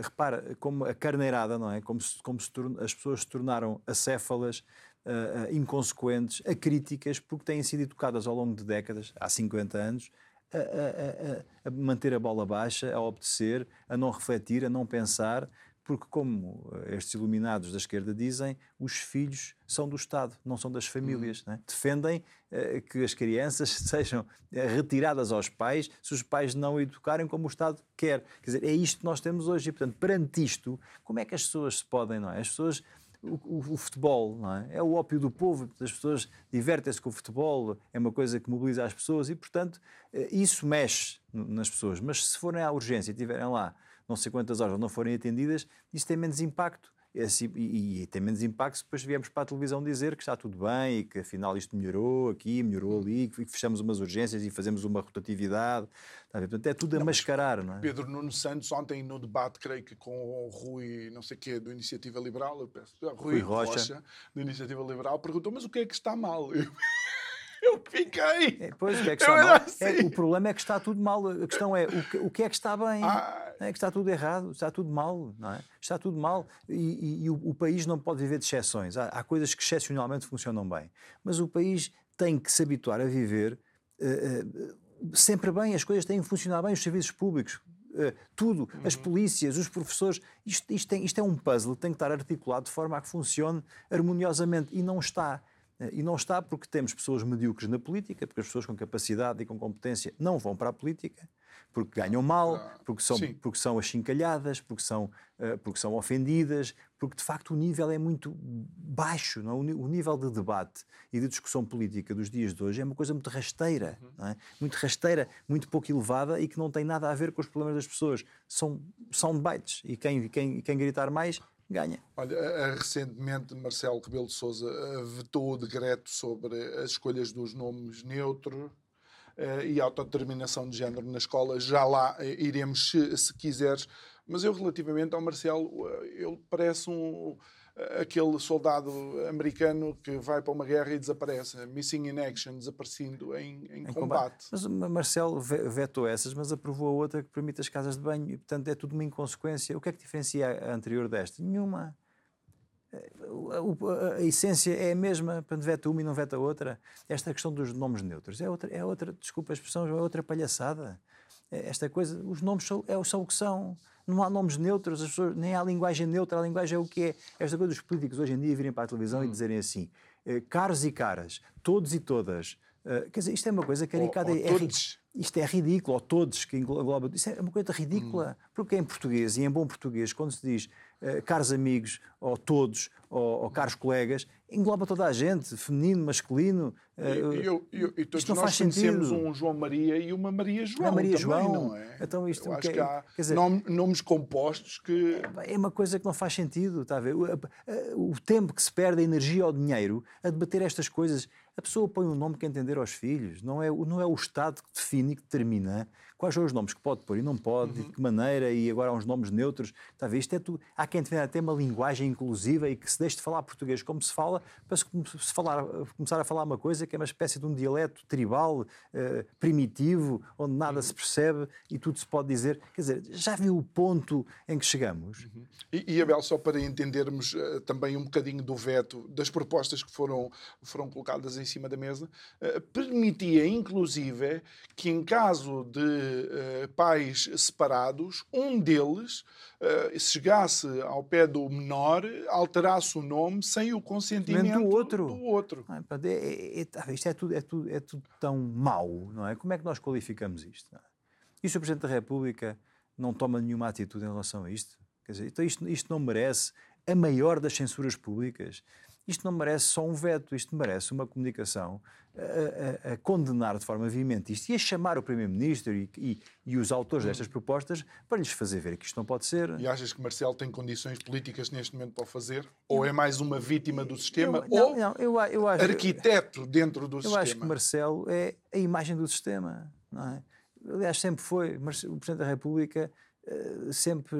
Repara, como a carneirada, não é? Como, se, como se as pessoas se tornaram acéfalas uh, inconsequentes, acríticas, porque têm sido educadas ao longo de décadas, há 50 anos, a, a, a, manter a bola baixa, a obedecer, a não refletir, a não pensar, porque, como estes iluminados da esquerda dizem, os filhos são do Estado, não são das famílias. Né? Defendem uh, que as crianças sejam retiradas aos pais se os pais não educarem como o Estado quer. Quer dizer, é isto que nós temos hoje. E, portanto, perante isto, como é que as pessoas se podem, não é? As pessoas o, o, futebol, não é? É o ópio do povo, as pessoas divertem-se com o futebol, é uma coisa que mobiliza as pessoas e, portanto, eh, isso mexe nas pessoas. Mas se forem à urgência e estiverem lá não sei quantas horas não forem atendidas, isso tem menos impacto. É assim, e, e, tem menos impacto se depois viemos para a televisão dizer que está tudo bem e que afinal isto melhorou aqui, melhorou ali, e que fechamos umas urgências e fazemos uma rotatividade. Tá Portanto, é tudo a não, mascarar, não é? Pedro Nuno Santos, ontem no debate, creio que com o Rui, não sei o quê, do Iniciativa Liberal, eu peço, Rui, Rui Rocha. Rocha, do Iniciativa Liberal, perguntou: mas o que é que está mal? Eu... Eu fiquei. É, pois, o que é que está mal? Assim. É, o problema é que está tudo mal. A questão é o que, o que é que está bem. Ah, é que está tudo errado, está tudo mal, não é? Está tudo mal e, e, e o, o, país não pode viver de exceções. Há, há, coisas que excepcionalmente funcionam bem, mas o país tem que se habituar a viver uh, uh, sempre bem, as coisas têm que funcionar bem, os serviços públicos, Uh, tudo, uhum. as polícias, os professores, isto, isto, tem, isto, é um puzzle, tem que estar articulado de forma a que funcione harmoniosamente e não está. E não está porque temos pessoas medíocres na política, porque as pessoas com capacidade e com competência não vão para a política porque ganham mal, porque são, porque são achincalhadas, porque são, uh, porque são ofendidas, porque de facto o nível é muito baixo. Não? É? O nível de debate e de discussão política dos dias de hoje é uma coisa muito rasteira, uhum. é? muito rasteira, muito pouco elevada e que não tem nada a ver com os problemas das pessoas. São, são debates e quem, quem, quem gritar mais ganha. Olha, recentemente Marcelo Rebelo de Sousa vetou o decreto sobre as escolhas dos nomes neutros uh, e autodeterminação de género na escola. Já lá uh, iremos, se, se, quiseres. Mas eu, relativamente ao Marcelo, ele parece um aquele soldado americano que vai para uma guerra e desaparece, missing in action, desaparecendo em, em, em combate. combate. Mas Marcelo vetou essas, mas aprovou a outra que permite as casas de banho e, portanto, é tudo uma inconsequência. O que é que diferencia a anterior desta? Nenhuma. A, a, a, essência é a mesma, quando veta uma e não veta outra. Esta questão dos nomes neutros é outra, é outra desculpa a expressão, é outra palhaçada. É, esta coisa, os nomes são, é, são o que são não há nomes neutros, as pessoas, nem há linguagem neutra, a linguagem é o que é. Esta coisa dos políticos hoje em dia virem para a televisão hum. e dizerem assim, eh, caros e caras, todos e todas. Uh, quer dizer, isto é uma coisa caricada. Ou, ou é, todos. isto é ridículo, ou todos, que engloba. Isto é uma coisa ridícula. Hum. Porque em português, e em bom português, quando se diz uh, caros amigos, ou todos, ou, ou caros colegas, engloba toda a gente, feminino, masculino. E, eu, eu, e todos nós faz conhecemos sentido. um João Maria e uma Maria João. Uma Maria também, João. Não é? Então isto eu acho que, que há quer dizer, nomes compostos que. É uma coisa que não faz sentido, está a ver? O, o tempo que se perde, a energia ou o dinheiro a debater estas coisas. A pessoa põe um nome que entender aos filhos, não é, não é o Estado que define e que determina quais são os nomes que pode pôr e não pode, uhum. de que maneira, e agora há uns nomes neutros. Está a ver? Isto é tudo. Há quem defenda até uma linguagem inclusiva e que se deixe de falar português como se fala, para se, falar, começar a falar uma coisa que é uma espécie de um dialeto tribal, uh, primitivo, onde nada uhum. se percebe e tudo se pode dizer. Quer dizer, já viu o ponto em que chegamos? Uhum. E, e, Abel, só para entendermos uh, também um bocadinho do veto, das propostas que foram, foram colocadas em cima da mesa, uh, permitia inclusive que em caso de uh, pais separados, um deles chegasse ao pé do menor, alterasse o nome sem o consentimento do outro. Do outro. Ah, é, é, é, tá, isto é tudo, é, tudo, é tudo tão mau, não é? Como é que nós qualificamos isto? É? E o Sr. Presidente da República não toma nenhuma atitude em relação a isto? Quer dizer, então isto, isto não merece a maior das censuras públicas. Isto não merece só um veto, isto merece uma comunicação a, a, a condenar de forma veemente isto e a chamar o Primeiro-Ministro e, e, e, os autores hum. destas propostas para lhes fazer ver que isto não pode ser. E achas que Marcelo tem condições políticas neste momento para o fazer? Ou é mais uma vítima do sistema? Eu, ou não, eu, eu acho, arquiteto dentro do eu sistema? Eu acho que Marcelo é a imagem do sistema. Não é? Aliás, sempre foi. O Presidente da República eh, sempre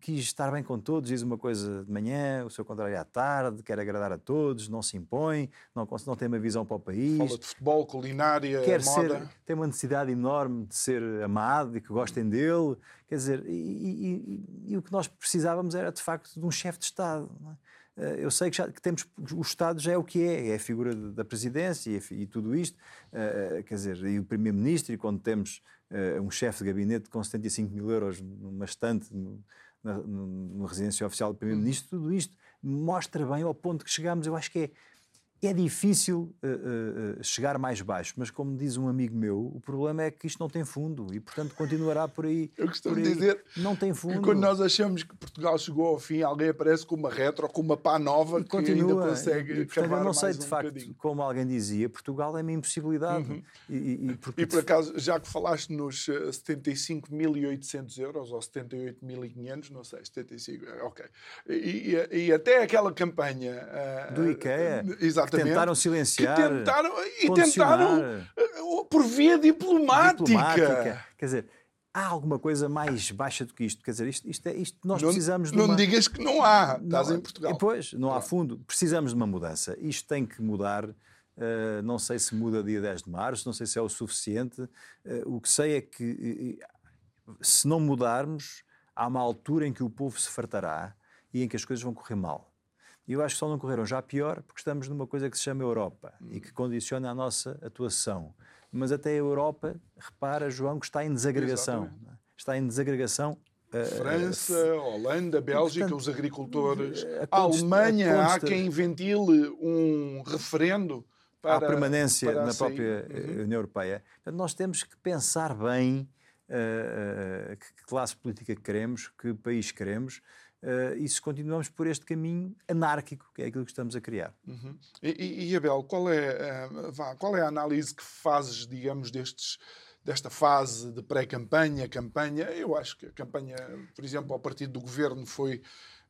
quis estar bem com todos, diz uma coisa de manhã, o seu contrário à tarde, quer agradar a todos, não se impõe, não, não tem uma visão para o país. Fala de futebol, culinária, quer moda. Ser, tem uma necessidade enorme de ser amado e que gostem dele. Quer dizer, e, e, e, e o que nós precisávamos era de facto de um chefe de Estado. É? Eh, eu sei que, já, que temos, o Estado já é o que é, é a figura da presidência e, e tudo isto, uh, quer dizer, e o primeiro-ministro, e quando temos um chefe de gabinete com 75 mil euros numa estante na, no, no residência oficial do primeiro-ministro, tudo isto mostra bem ao ponto que chegamos, eu acho que é é difícil uh, uh, chegar mais baixo, mas como diz um amigo meu, o problema é que isto não tem fundo e, portanto, continuará por aí. Eu costumo aí. dizer não tem fundo. quando nós achamos que Portugal chegou ao fim, alguém aparece com uma retro ou com uma pá nova e que continua, ainda consegue e, portanto, Eu não sei, de um facto, bocadinho. como alguém dizia, Portugal é uma impossibilidade. Uhum. E, e, e, por acaso, já que falaste nos 75.800 eh, euros ou 78.500, não sei, 75, ok. E, e, até aquela campanha... Uh, Do IKEA. Exatamente que tentaram silenciar. Que tentaram, e tentaram eh, por via diplomática. diplomática. Quer dizer, há alguma coisa mais baixa do que isto? Quer dizer, isto, isto, é, isto nós não, precisamos de uma... Não digas que não há, estás não, em Portugal. Pois, não há fundo. Precisamos de uma mudança. Isto tem que mudar. Uh, não sei se muda dia 10 de março, não sei se é o suficiente. Uh, o que sei é que uh, se não mudarmos, há uma altura em que o povo se fartará e em que as coisas vão correr mal. E eu acho que só não correram já pior porque estamos numa coisa que se chama Europa hum. e que condiciona a nossa atuação. Mas até a Europa, repara, João, que está em desagregação. É? Está em desagregação eh, França, Holanda, Bélgica, portanto, os agricultores, a, a Alemanha, a há quem ventile um referendo para a permanência para na própria uhum. União Europeia. Portanto, nós temos que pensar bem uh, uh, que classe política queremos, que país queremos, uh, e se continuamos por este caminho anárquico, que é aquilo que estamos a criar. Uhum. E, e, Abel, qual é, uh, vá, qual é a análise que fazes, digamos, destes desta fase de pré-campanha, campanha. Eu acho que a campanha, por exemplo, ao partido do governo foi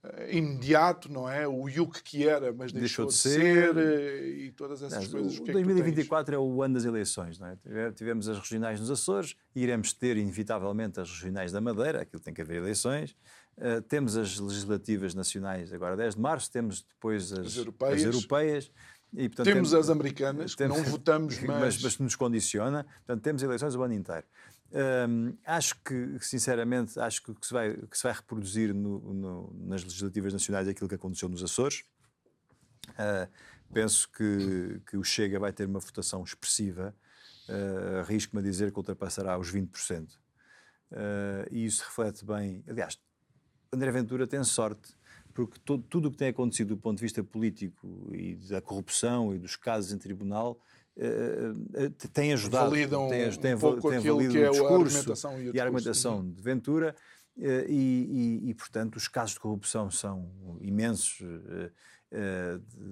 uh, imediato, não é? O IUC que era, mas deixou, deixou de, ser, ser e todas essas não, coisas. O, o 2024 é, é, o ano das eleições, não é? Tivemos as regionais nos Açores, iremos ter inevitavelmente as regionais da Madeira, aquilo tem que haver eleições. Uh, temos as legislativas nacionais agora 10 de março, temos depois as, as europeias. As europeias e, portanto, temos, temos, as americanas, temos, que não votamos, mas... mas... mas... nos condiciona. Portanto, temos eleições o ano inteiro. Acho que, sinceramente, acho que, que, se, vai, que se vai reproduzir no, no, nas legislativas nacionais aquilo que aconteceu nos Açores. Uh, penso que, que o Chega vai ter uma votação expressiva. Uh, Arrisco-me a dizer que ultrapassará os 20%. Uh, e isso reflete bem. Aliás, André Ventura tem sorte porque todo, tudo o que tem acontecido do ponto de vista político e da corrupção e dos casos em tribunal uh, uh, tem ajudado, Validam tem, tem, pouco tem valido que é o discurso argumentação e, e a argumentação de Ventura uh, e, e, e, portanto, os casos de corrupção são imensos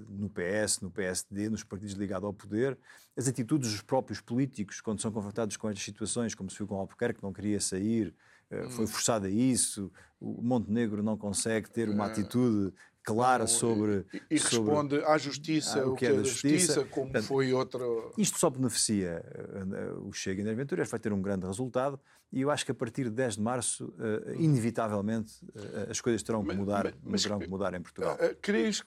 no PS, no PSD, nos partidos ligados ao poder. As atitudes dos próprios políticos, quando são confrontados com estas situações, como se viu com Albuquerque, que não queria sair, eh, foi hum. forçado a isso, o Montenegro não consegue ter uma é. atitude clara sobre. E, e sobre, responde à justiça, o que é, é da justiça, justiça como Portanto, foi outra. Isto só beneficia eh, o Chega e as Aventuras, vai ter um grande resultado e eu acho que a partir de 10 de março, eh, inevitavelmente, as coisas terão que mudar, mas, mas, terão que mudar em Portugal. Crees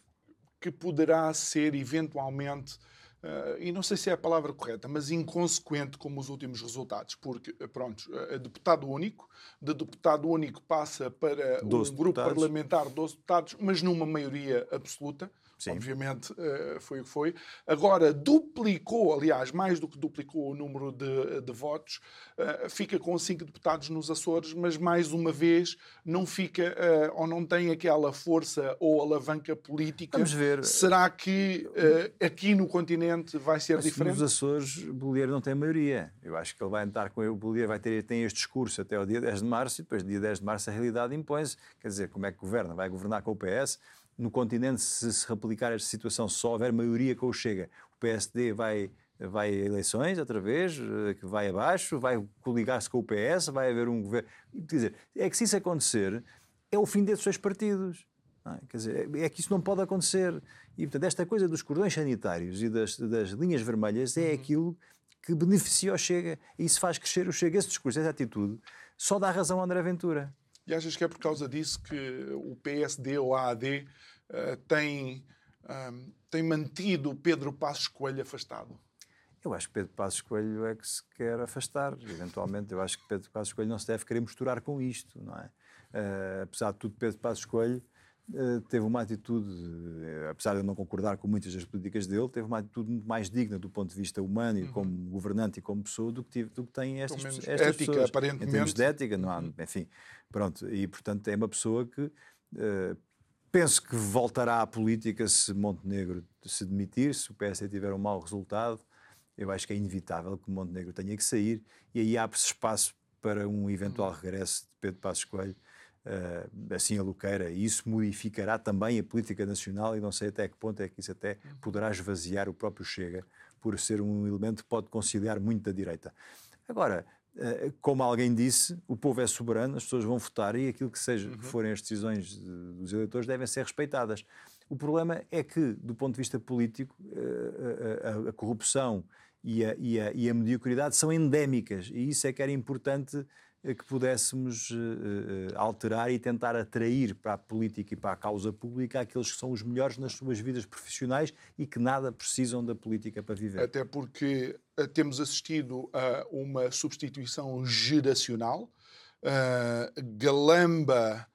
que poderá ser eventualmente Uh, e não sei se é a palavra correta, mas inconsequente como os últimos resultados, porque, eh, pronto, uh, deputado único, de deputado único passa para um deputados. grupo parlamentar, 12 deputados, mas numa maioria absoluta. Sim. Obviamente uh, foi o que foi. Agora duplicou, aliás, mais do que duplicou o número de, de votos, uh, fica com cinco deputados nos Açores, mas mais uma vez não fica uh, ou não tem aquela força ou alavanca política. Vamos ver. Será que aqui no continente vai ser mas diferente? Nos Açores, o não tem maioria. Eu acho que ele vai entrar com o Bolieiro, vai ter tem este discurso até o dia 10 de março e depois, dia 10 de março, a realidade impõe-se. Quer dizer, como é que governa? Vai governar com o PS? No continente, se se replicar esta situação, se só houver maioria com o Chega, o PSD vai, vai a eleições outra vez, eh, que vai abaixo, vai coligar-se com o PS, vai haver um governo. Quer dizer, é que se isso acontecer, é o fim desses dois partidos. É? Quer dizer, é que isso não pode acontecer. E, portanto, esta coisa dos cordões sanitários e das, das linhas vermelhas é uhum. aquilo que beneficia o Chega. E isso faz crescer o Chega. Esse discurso, essa atitude, só dá razão a André Ventura. E achas que é por causa disso que o PSD ou a AD uh, tem, um, tem mantido Pedro Passos Coelho afastado? Eu acho que Pedro Passos Coelho é que se quer afastar, eventualmente. Eu acho que Pedro Passos Coelho não se deve querer misturar com isto, não é? Uh, apesar de tudo, Pedro Passos Coelho uh, teve uma atitude, uh, apesar de eu não concordar com muitas das políticas dele, teve uma atitude muito mais digna do ponto de vista humano e uhum. como governante e como pessoa do que, do que tem estas, estas ética, pessoas. Aparentemente. Em termos de ética, não há, uhum. enfim, pronto. E, portanto, é uma pessoa que Penso que voltará à política se Montenegro se demitir, se o PSD tiver um mau resultado. Eu acho que é inevitável que Montenegro tenha que sair e aí abre-se espaço para um eventual regresso de Pedro Passos Coelho, uh, assim a Luqueira. E isso modificará também a política nacional e não sei até que ponto é que isso até poderá esvaziar o próprio Chega, por ser um elemento que pode conciliar muito da direita. Agora, como alguém disse, o povo é soberano, as pessoas vão votar e aquilo que, seja, uhum. que forem as decisões dos eleitores devem ser respeitadas. O problema é que, do ponto de vista político, eh, a, a, a corrupção e a, e, e a, mediocridade são endémicas e isso é que era importante que pudéssemos uh, alterar e tentar atrair para a política e para a causa pública aqueles que são os melhores nas suas vidas profissionais e que nada precisam da política para viver. Até porque temos assistido a uma substituição geracional. Galamba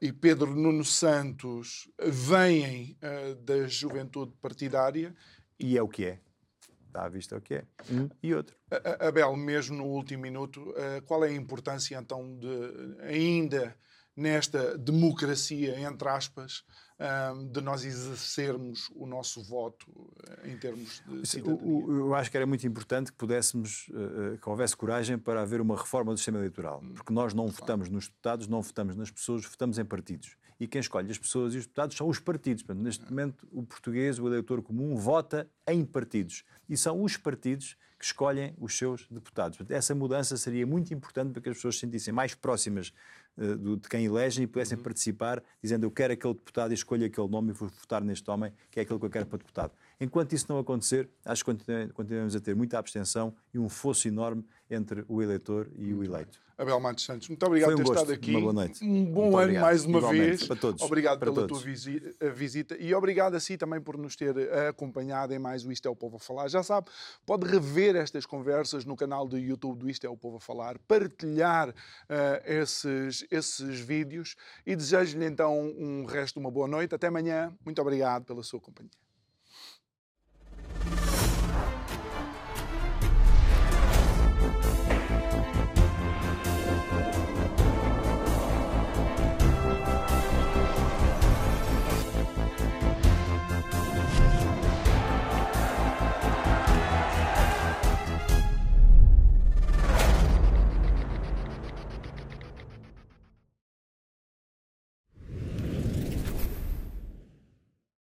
e Pedro Nuno Santos vêm da juventude partidária. E é o que é está à vista o que é. Um e outro. Abel, mesmo no último minuto, eh, qual é a importância então de ainda nesta democracia, entre aspas, ehm, de nós exercermos o nosso voto eh, em termos de cidadania? Eu acho que era muito importante que pudéssemos, eh, que houvesse coragem para haver uma reforma do sistema eleitoral, hum, porque nós não votamos nos deputados, não votamos nas pessoas, votamos em partidos e quem escolhe as pessoas e os deputados são os partidos. Portanto, neste momento, o português, o eleitor comum, vota em partidos. E são os partidos que escolhem os seus deputados. Portanto, essa mudança seria muito importante para que as pessoas se sentissem mais próximas de quem elegem e pudessem uhum. participar, dizendo eu quero aquele deputado e escolho aquele nome e vou votar neste homem, que é aquele que eu quero para deputado. Enquanto isso não acontecer, acho que continuamos a ter muita abstenção e um fosso enorme entre o eleitor e o eleito. Abel Matos Santos, muito obrigado um por ter gosto. estado aqui. Uma boa noite. Um bom muito ano obrigado. mais uma Igualmente. vez. Para todos. Obrigado para pela todos. tua visita e obrigado a si também por nos ter eh, acompanhado em mais o Isto é o Povo a Falar. Já sabe, pode rever estas conversas no canal do YouTube do Isto é o Povo a Falar, partilhar uh, esses, esses vídeos e desejo-lhe então um resto de uma boa noite. Até amanhã. Muito obrigado pela sua companhia.